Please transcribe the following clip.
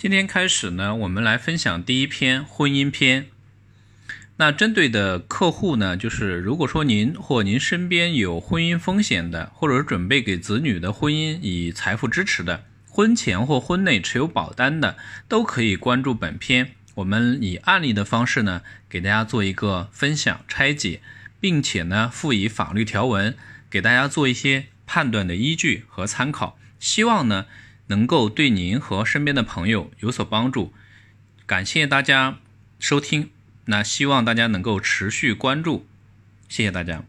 今天开始呢，我们来分享第一篇婚姻篇。那针对的客户呢，就是如果说您或您身边有婚姻风险的，或者是准备给子女的婚姻以财富支持的，婚前或婚内持有保单的，都可以关注本篇。我们以案例的方式呢，给大家做一个分享拆解，并且呢，附以法律条文，给大家做一些判断的依据和参考。希望呢。能够对您和身边的朋友有所帮助，感谢大家收听，那希望大家能够持续关注，谢谢大家。